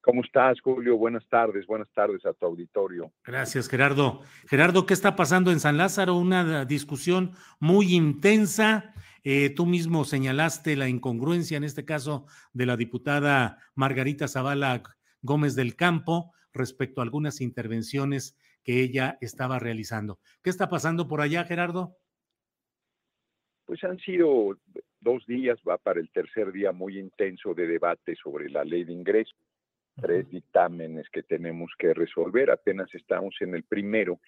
¿Cómo estás, Julio? Buenas tardes, buenas tardes a tu auditorio. Gracias, Gerardo. Gerardo, ¿qué está pasando en San Lázaro? Una discusión muy intensa. Eh, tú mismo señalaste la incongruencia, en este caso, de la diputada Margarita Zavala Gómez del Campo respecto a algunas intervenciones que ella estaba realizando. ¿Qué está pasando por allá, Gerardo? Pues han sido dos días, va para el tercer día muy intenso de debate sobre la ley de ingreso tres dictámenes que tenemos que resolver, apenas estamos en el primero.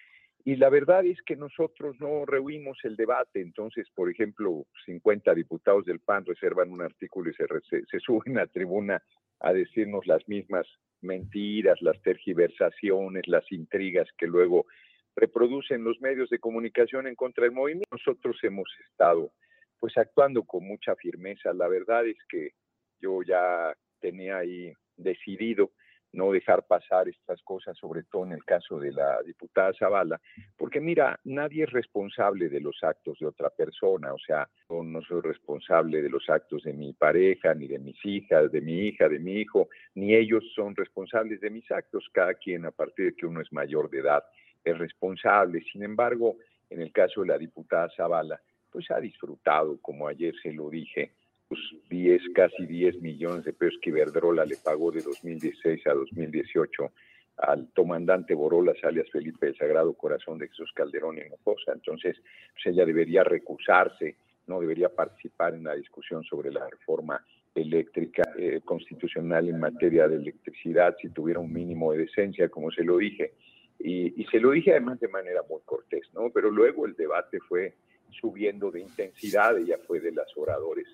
Y la verdad es que nosotros no rehuimos el debate, entonces, por ejemplo, 50 diputados del PAN reservan un artículo y se, se, suben a tribuna a decirnos las mismas mentiras, las tergiversaciones, las intrigas que luego reproducen los medios de comunicación en contra del movimiento. Nosotros hemos estado pues actuando con mucha firmeza. La verdad es que yo ya tenía ahí decidido no dejar pasar estas cosas, sobre todo en el caso de la diputada Zavala, porque mira, nadie es responsable de los actos de otra persona, o sea, no soy responsable de los actos de mi pareja, ni de mis hijas, de mi hija, de mi hijo, ni ellos son responsables de mis actos, cada quien a partir de que uno es mayor de edad es responsable. Sin embargo, en el caso de la diputada Zavala, pues ha disfrutado, como ayer se lo dije, 10, casi 10 millones de pesos que Iberdrola le pagó de 2016 a 2018 al comandante Borolas, alias Felipe del Sagrado Corazón de Jesús Calderón y Hinojosa. Entonces, pues ella debería recusarse, no debería participar en la discusión sobre la reforma eléctrica eh, constitucional en materia de electricidad si tuviera un mínimo de decencia, como se lo dije. Y, y se lo dije además de manera muy cortés, ¿no? Pero luego el debate fue subiendo de intensidad, ella fue de las oradores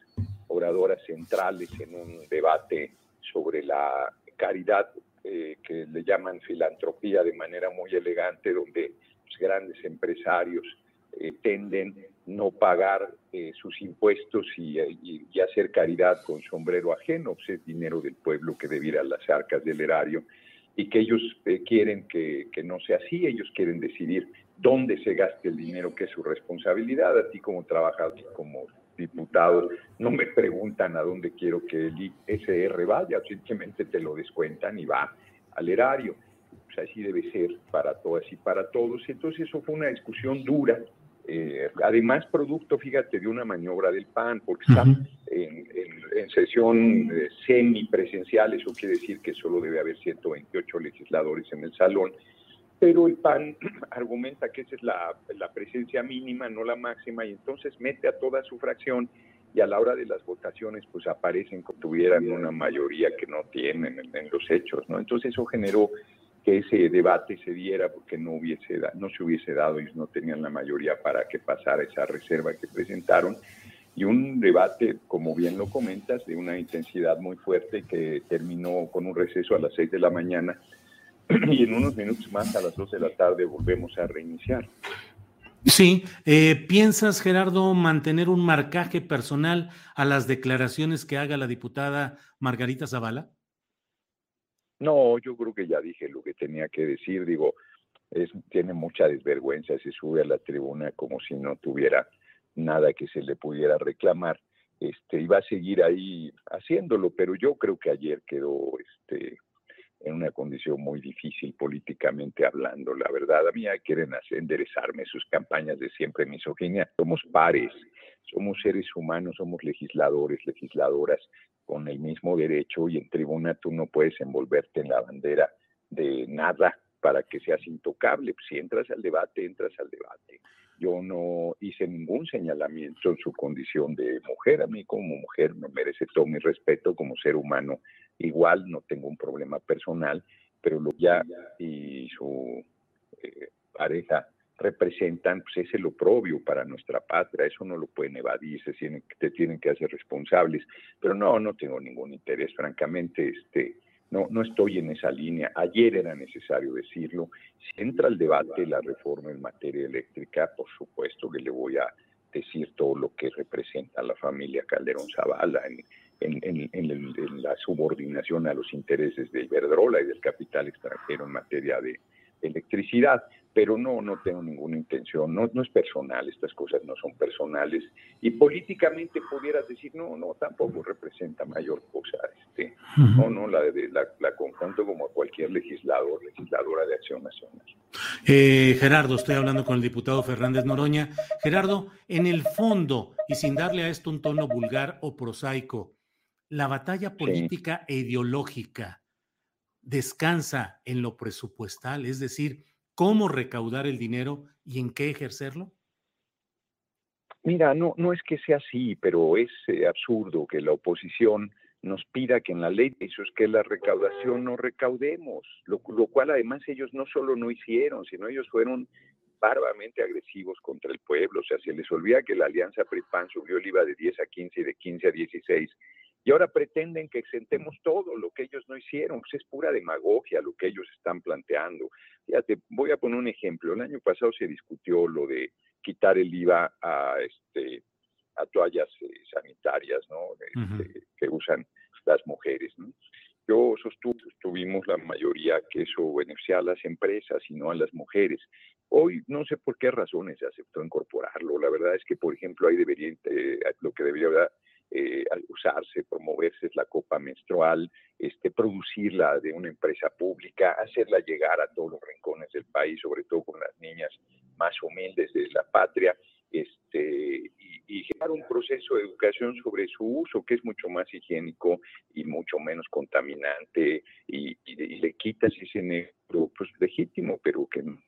oradoras centrales en un debate sobre la caridad eh, que le llaman filantropía de manera muy elegante, donde los grandes empresarios eh, tenden no pagar eh, sus impuestos y, hacer caridad con sombrero ajeno, pues es dinero del pueblo que debiera a las arcas del erario y que ellos quieren que, que, no sea así, ellos quieren decidir dónde se gaste el dinero, que es su responsabilidad, a ti como trabajador, como diputado, no me preguntan a dónde quiero que el ISR vaya, simplemente te lo descuentan y va al erario. Pues así debe ser para todas y para todos. Entonces eso fue una discusión dura, eh, además producto, fíjate, de una maniobra del PAN, porque está en, sesión eh, semipresencial, eso quiere decir que solo debe haber 128 legisladores en el salón, pero el PAN argumenta que esa es la, presencia mínima, no la máxima, y entonces mete a toda su fracción y a la hora de las votaciones pues aparecen como tuvieran una mayoría que no tienen en, los hechos, ¿no? Entonces eso generó que ese debate se diera porque no hubiese no se hubiese dado, ellos no tenían la mayoría para que pasara esa reserva que presentaron y un debate, como bien lo comentas, de una intensidad muy fuerte que terminó con un receso a las seis de la mañana y en unos minutos más a las 2 de la tarde volvemos a reiniciar. Sí, eh, ¿piensas, Gerardo, mantener un marcaje personal a las declaraciones que haga la diputada Margarita Zavala? No, yo creo que ya dije lo que tenía que decir. Digo, es, tiene mucha desvergüenza, se sube a la tribuna como si no tuviera nada que se le pudiera reclamar. este, y va a seguir ahí haciéndolo, pero yo creo que ayer quedó este, en una condición muy difícil políticamente hablando. La verdad, a mí quieren hacer, enderezarme sus campañas de siempre misoginia. Somos pares, somos seres humanos, somos legisladores, legisladoras con el mismo derecho y en tribuna tú no puedes envolverte en la bandera de nada para que seas intocable. Si entras al debate, entras al debate. Yo no hice ningún señalamiento en su condición de mujer. A mí como mujer me merece todo mi respeto como ser humano. Igual no tengo un problema personal, pero lo ya y su eh, pareja representan, pues es el oprobio para nuestra patria, eso no lo pueden evadir, se tienen, te tienen que hacer responsables, pero no, no tengo ningún interés, francamente, este, no, no estoy en esa línea. Ayer era necesario decirlo. Si entra al debate la reforma en materia eléctrica, por supuesto que le voy a decir todo lo que representa la familia Calderón Zavala en, en, en, la subordinación a los intereses de Iberdrola y del capital extranjero en materia de electricidad pero no, no tengo ninguna intención, no, no es personal, estas cosas no son personales, y políticamente pudieras decir, no, no, tampoco representa mayor cosa, este, no, no, la, la, la confronto como cualquier legislador, legisladora de Acción Nacional. Eh, Gerardo, estoy hablando con el diputado Fernández Noroña. Gerardo, en el fondo, y sin darle a esto un tono vulgar o prosaico, la batalla política e ideológica descansa en lo presupuestal, es decir, cómo recaudar el dinero y en qué ejercerlo? Mira, no, no es que sea así, pero es eh, absurdo que la oposición nos pida que en la ley de es que la recaudación no recaudemos, lo, cual además ellos no solo no hicieron, sino ellos fueron bárbaramente agresivos contra el pueblo, o sea, se les olvida que la alianza PRIPAN subió el IVA de 10 a 15 y de 15 a 16, y ahora pretenden que exentemos todo lo que ellos no hicieron, pues es pura demagogia lo que ellos están planteando. Fíjate, voy a poner un ejemplo. El año pasado se discutió lo de quitar el IVA a, este, a toallas eh, sanitarias ¿no? Este, que usan las mujeres. Yo sostuve, sostuvimos la mayoría que eso beneficia a las empresas y no a las mujeres. Hoy no sé por qué razones se aceptó incorporarlo. La verdad es que, por ejemplo, ahí debería, eh, lo que debería eh, usarse, promoverse la copa menstrual, este, producirla de una empresa pública, hacerla llegar a todos los rincones del país, sobre todo con las niñas más humildes de la patria, este, y, generar un proceso de educación sobre su uso que es mucho más higiénico y mucho menos contaminante y, le quitas ese negro pues legítimo, pero que no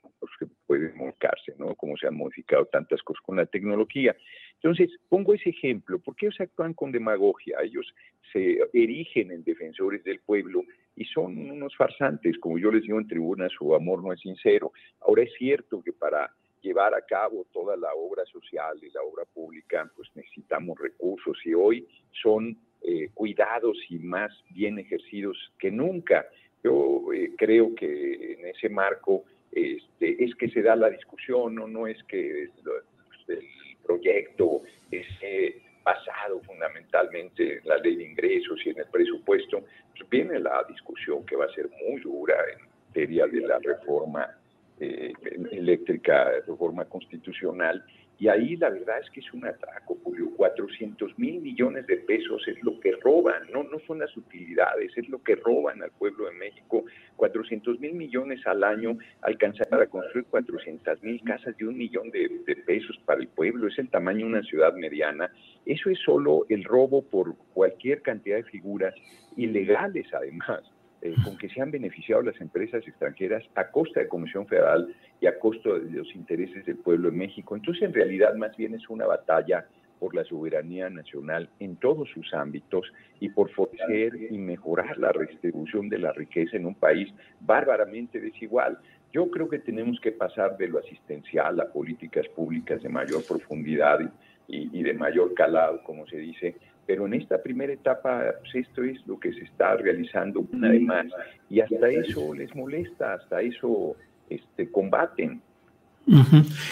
puede molcarse, ¿no? Como se han modificado tantas cosas con la tecnología. Entonces, pongo ese ejemplo, porque ellos actúan con demagogia, ellos se erigen en defensores del pueblo y son unos farsantes, como yo les digo en tribuna, su amor no es sincero. Ahora es cierto que para llevar a cabo toda la obra social y la obra pública, pues necesitamos recursos y hoy son eh, cuidados y más bien ejercidos que nunca. Yo eh, creo que en ese marco este, es que se da la discusión, no, no es que el proyecto esté basado fundamentalmente en la ley de ingresos y en el presupuesto, pues viene la discusión que va a ser muy dura en materia de la reforma eh, eléctrica, reforma constitucional, y ahí la verdad es que es un atraco, Julio. 400 mil millones de pesos es lo que roban, no, no son las utilidades, es lo que roban al pueblo de México. 400 mil millones al año alcanzar para construir 400 mil casas de un millón de, de, pesos para el pueblo, es el tamaño de una ciudad mediana. Eso es solo el robo por cualquier cantidad de figuras ilegales además. Eh, con que se han beneficiado las empresas extranjeras a costa de Comisión Federal y a costa de los intereses del pueblo de México. Entonces, en realidad, más bien es una batalla por la soberanía nacional en todos sus ámbitos y por fortalecer y mejorar la redistribución de la riqueza en un país bárbaramente desigual. Yo creo que tenemos que pasar de lo asistencial a políticas públicas de mayor profundidad y, y de mayor calado, como se dice, pero en esta primera etapa pues esto es lo que se está realizando una vez más y hasta eso les molesta, hasta eso este, combaten.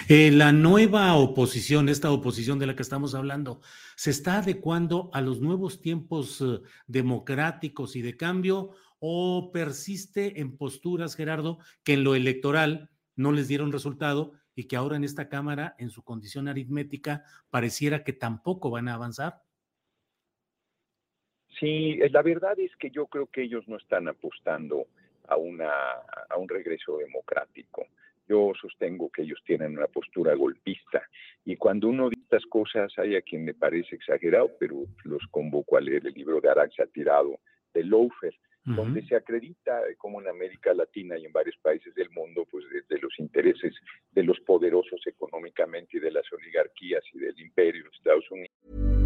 Eh, la nueva oposición, esta oposición de la que estamos hablando, ¿se está adecuando a los nuevos tiempos eh, democráticos y de cambio o persiste en posturas, Gerardo, que en lo electoral no les dieron resultado y que ahora en esta Cámara, en su condición aritmética, pareciera que tampoco van a avanzar? Sí, la verdad es que yo creo que ellos no están apostando a, una, a un regreso democrático. Yo sostengo que ellos tienen una postura golpista y cuando uno dice estas cosas hay a quien me parece exagerado, pero los convoco a leer el libro de Araxa Tirado de Lofer, donde se acredita como en América Latina y en varios países del mundo, pues desde los intereses de los poderosos económicamente y de las oligarquías y del imperio de Estados Unidos.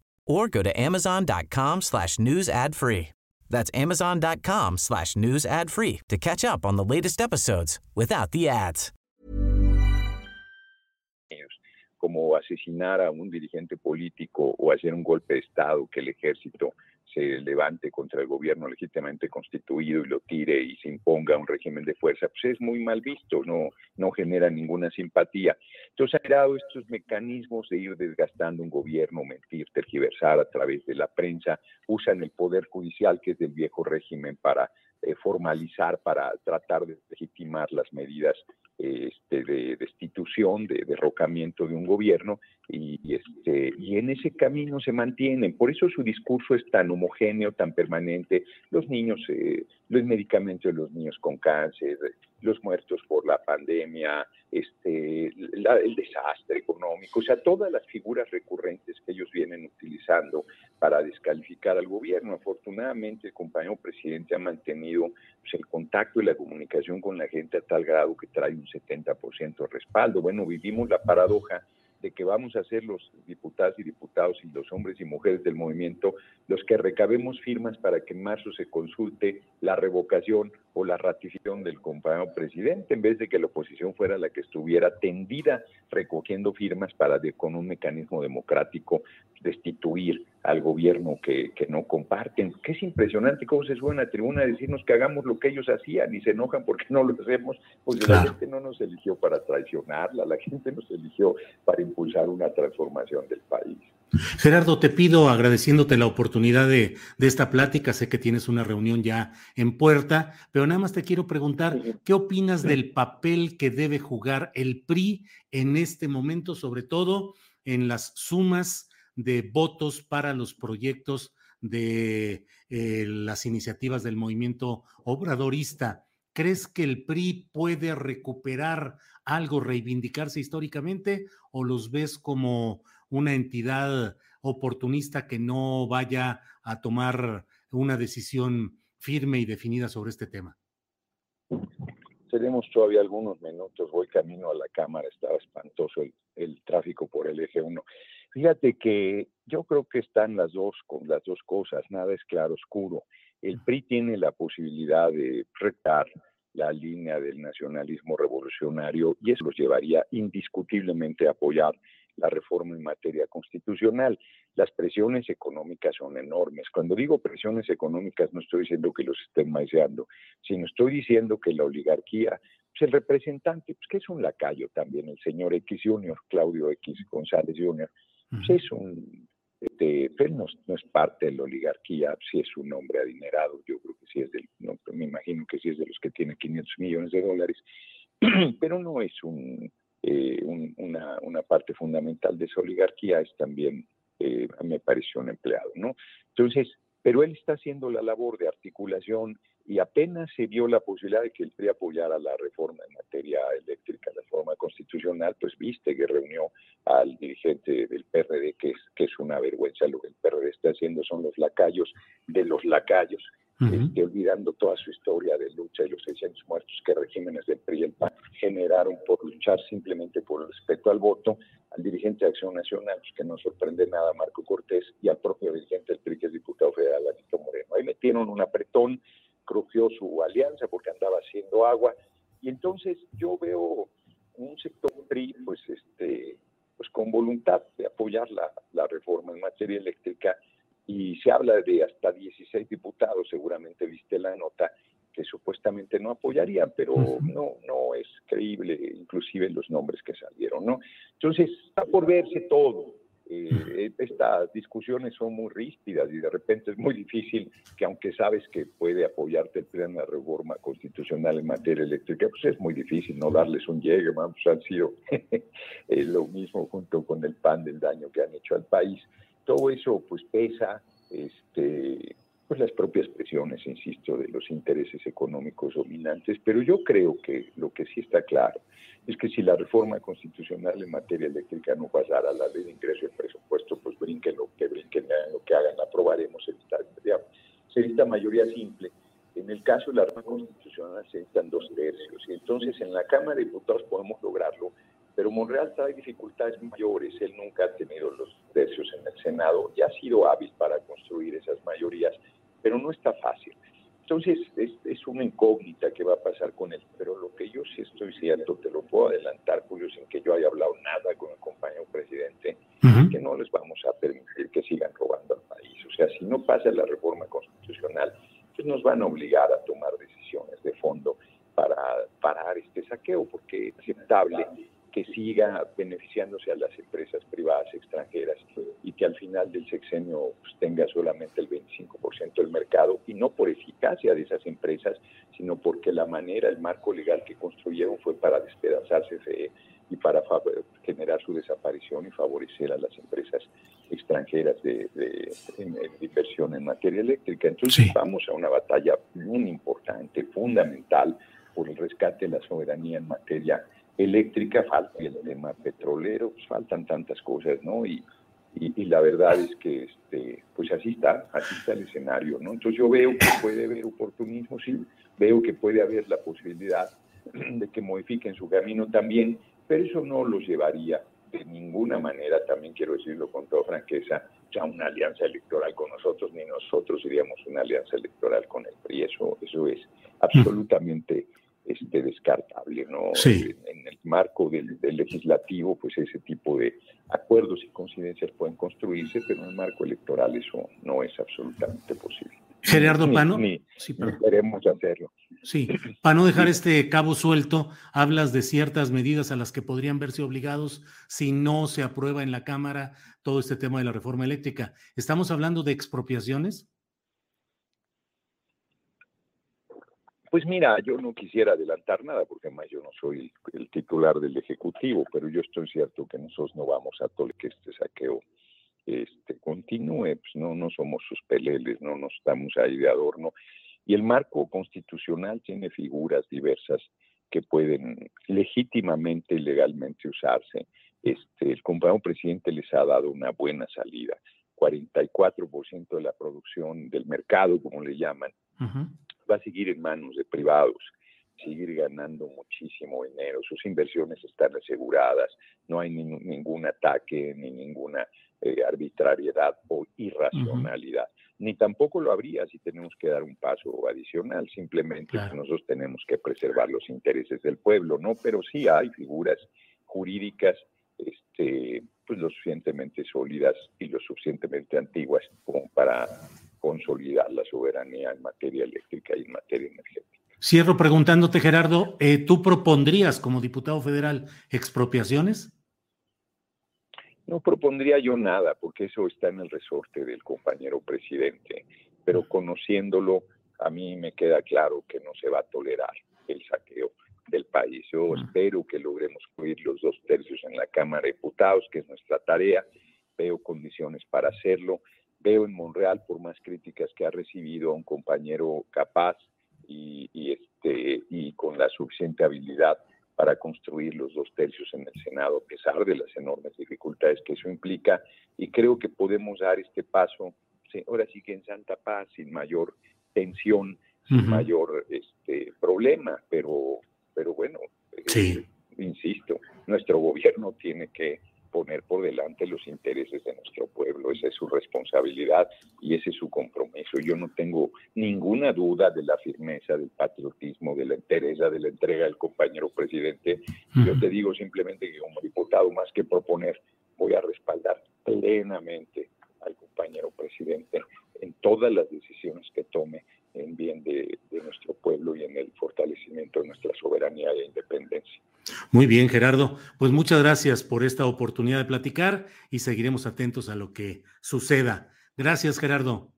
or go to amazon.com slash news ad free. That's amazon.com slash news ad free to catch up on the latest episodes without the ads. Como asesinar a un dirigente político o hacer un golpe de Estado que el ejército se levante contra el gobierno legítimamente constituido y lo tire y se imponga un régimen de fuerza, pues es muy mal visto, no, no genera ninguna simpatía. Entonces ha creado estos mecanismos de ir desgastando un gobierno, mentir, tergiversar a través de la prensa, usan el poder judicial que es del viejo régimen para eh, formalizar, para tratar de legitimar las medidas este, de destitución, de derrocamiento de un gobierno, y, este, y en ese camino se mantienen. Por eso su discurso es tan homogéneo, tan permanente. Los niños, eh, los medicamentos de los niños con cáncer, los muertos por la pandemia, este, el desastre económico, o sea, todas las figuras recurrentes que ellos vienen utilizando para descalificar al gobierno. Afortunadamente, el compañero presidente ha mantenido pues, el contacto y la comunicación con la gente a tal grado que trae un 70% de respaldo. Bueno, vivimos la paradoja de que vamos a ser los diputados y diputados y los hombres y mujeres del movimiento los que recabemos firmas para que en marzo se consulte la revocación o la ratificación del compañero presidente, en vez de que la oposición fuera la que estuviera tendida recogiendo firmas para con un mecanismo democrático destituir al gobierno que, que, no comparten. Que es impresionante cómo se sube a tribuna a decirnos que hagamos lo que ellos hacían y se enojan porque no lo hacemos. Pues la gente no nos eligió para traicionarla, la gente nos eligió para impulsar una transformación del país. Gerardo, te pido, agradeciéndote la oportunidad de, de, esta plática, sé que tienes una reunión ya en puerta, pero nada más te quiero preguntar, ¿qué opinas del papel que debe jugar el PRI en este momento, sobre todo en las sumas de votos para los proyectos de eh, las iniciativas del movimiento obradorista? ¿Crees que el PRI puede recuperar algo, reivindicarse históricamente o los ves como una entidad oportunista que no vaya a tomar una decisión firme y definida sobre este tema? Tenemos todavía algunos minutos, voy camino a la Cámara, estaba espantoso el, el tráfico por el eje 1. Fíjate que yo creo que están las dos con las dos cosas, nada es claro oscuro. El PRI tiene la posibilidad de retar la línea del nacionalismo revolucionario y eso los llevaría indiscutiblemente a apoyar la reforma en materia constitucional. Las presiones económicas son enormes. Cuando digo presiones económicas no estoy diciendo que los estén maiciando, sino estoy diciendo que la oligarquía, pues el representante, pues que es un lacayo también, el señor X Junior, Claudio X González Junior, pues es un, este, él no, es parte de la oligarquía, si es un hombre adinerado, yo creo que sí es del, no, me imagino que sí es de los que tiene 500 millones de dólares, pero no es un, eh, una, una, parte fundamental de esa oligarquía, es también, eh, me pareció un empleado, ¿no? Entonces, pero él está haciendo la labor de articulación y apenas se vio la posibilidad de que el PRI apoyara la reforma en materia eléctrica, la reforma constitucional, pues viste que reunió al dirigente del PRD, que es, que es una vergüenza lo que el PRD está haciendo, son los lacayos de los lacayos, este, olvidando toda su historia de lucha y los 600 muertos que regímenes del PRI y el PAN generaron por luchar simplemente por el respeto al voto, al dirigente de Acción Nacional, pues, que no sorprende nada, Marco Cortés, y al propio dirigente del PRI, que es diputado federal, Anito Moreno. Ahí metieron un apretón, crujió su alianza porque andaba haciendo agua, y entonces yo veo un sector PRI, pues, este, pues con voluntad de apoyar la, la reforma en materia eléctrica, y se habla de hasta 16 diputados, seguramente viste la nota, que supuestamente no apoyarían, pero no, no es creíble, inclusive los nombres que salieron, ¿no? Entonces, está por verse todo. Eh, estas discusiones son muy ríspidas y de repente es muy difícil que aunque sabes que puede apoyarte el plan de reforma constitucional en materia eléctrica, pues es muy difícil no darles un llegue, pues han sido eh, lo mismo junto con el pan del daño que han hecho al país. Todo eso pues pesa, este, pues las propias presiones, insisto, de los intereses económicos dominantes, pero yo creo que lo que sí está claro es que si la reforma constitucional en materia eléctrica no pasara a la ley de ingreso y presupuesto, pues brinquen lo que brinquen, lo que hagan, aprobaremos, se necesita mayoría simple. En el caso de la reforma constitucional se necesitan dos tercios, y entonces en la Cámara de Diputados podemos lograrlo pero Monreal trae dificultades mayores. Él nunca ha tenido los tercios en el Senado y ha sido hábil para construir esas mayorías, pero no está fácil. Entonces, es, una incógnita que va a pasar con él, pero lo que yo sí estoy cierto, te lo puedo adelantar, Julio, sin que yo haya hablado nada con el compañero presidente, que no les vamos a permitir que sigan robando al país. O sea, si no pasa la reforma constitucional, pues nos van a obligar a tomar decisiones de fondo para parar este saqueo, porque es aceptable que siga beneficiándose a las empresas privadas extranjeras y que al final del sexenio pues, tenga solamente el 25% del mercado y no por eficacia de esas empresas, sino porque la manera, el marco legal que construyeron fue para despedazar CFE y para generar su desaparición y favorecer a las empresas extranjeras de, inversión en materia eléctrica. Entonces vamos a una batalla muy importante, fundamental, por el rescate de la soberanía en materia eléctrica falta el tema petrolero, pues faltan tantas cosas, ¿no? Y, y, la verdad es que, este, pues así está, así está el escenario, ¿no? Entonces yo veo que puede haber oportunismo, sí, veo que puede haber la posibilidad de que modifiquen su camino también, pero eso no los llevaría de ninguna manera, también quiero decirlo con toda franqueza, ya una alianza electoral con nosotros, ni nosotros iríamos una alianza electoral con el PRI, eso, eso es absolutamente este, descartable, ¿no? En el marco del, legislativo, pues ese tipo de acuerdos y coincidencias pueden construirse, pero en el marco electoral eso no es absolutamente posible. Gerardo Pano. sí, queremos hacerlo. Sí, para no dejar este cabo suelto, hablas de ciertas medidas a las que podrían verse obligados si no se aprueba en la Cámara todo este tema de la reforma eléctrica. ¿Estamos hablando de expropiaciones? Pues mira, yo no quisiera adelantar nada porque además yo no soy el, titular del Ejecutivo, pero yo estoy cierto que nosotros no vamos a todo que este saqueo este, continúe, pues no, no somos sus peleles, no nos estamos ahí de adorno. Y el marco constitucional tiene figuras diversas que pueden legítimamente y legalmente usarse. Este, el compañero presidente les ha dado una buena salida. 44% de la producción del mercado, como le llaman, va a seguir en manos de privados, seguir ganando muchísimo dinero, sus inversiones están aseguradas, no hay ningún ataque ni ninguna eh, arbitrariedad o irracionalidad. Ni tampoco lo habría si tenemos que dar un paso adicional, simplemente nosotros tenemos que preservar los intereses del pueblo, ¿no? Pero sí hay figuras jurídicas este, pues lo suficientemente sólidas y lo suficientemente antiguas como para consolidar la soberanía en materia eléctrica y en materia energética. Cierro preguntándote, Gerardo, eh, ¿tú propondrías como diputado federal expropiaciones? No propondría yo nada, porque eso está en el resorte del compañero presidente, pero conociéndolo, a mí me queda claro que no se va a tolerar el saqueo del país. Yo espero que logremos incluir los dos tercios en la Cámara de Diputados, que es nuestra tarea. Veo condiciones para hacerlo veo en Monreal, por más críticas que ha recibido, a un compañero capaz y, este, y con la suficiente habilidad para construir los dos tercios en el Senado, a pesar de las enormes dificultades que eso implica. Y creo que podemos dar este paso, ahora sí que en Santa Paz, sin mayor tensión sin mayor este, problema, pero, pero bueno, sí. insisto, nuestro gobierno tiene que poner por delante los intereses de nuestro pueblo. Esa es su responsabilidad y ese es su compromiso. Yo no tengo ninguna duda de la firmeza, del patriotismo, de la entereza, de la entrega del compañero presidente. Yo te digo simplemente que como diputado, más que proponer, voy a respaldar plenamente al compañero presidente en todas las decisiones que tome en bien de, de nuestro pueblo y en el fortalecimiento de nuestra soberanía e independencia. Muy bien, Gerardo. Pues muchas gracias por esta oportunidad de platicar y seguiremos atentos a lo que suceda. Gracias, Gerardo.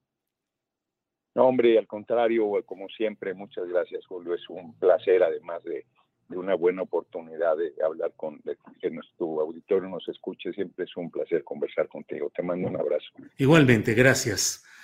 No, hombre, al contrario, como siempre, muchas gracias, Julio. Es un placer, además de, una buena oportunidad de hablar con que nuestro auditorio nos escuche. Siempre es un placer conversar contigo. Te mando un abrazo. Igualmente, gracias.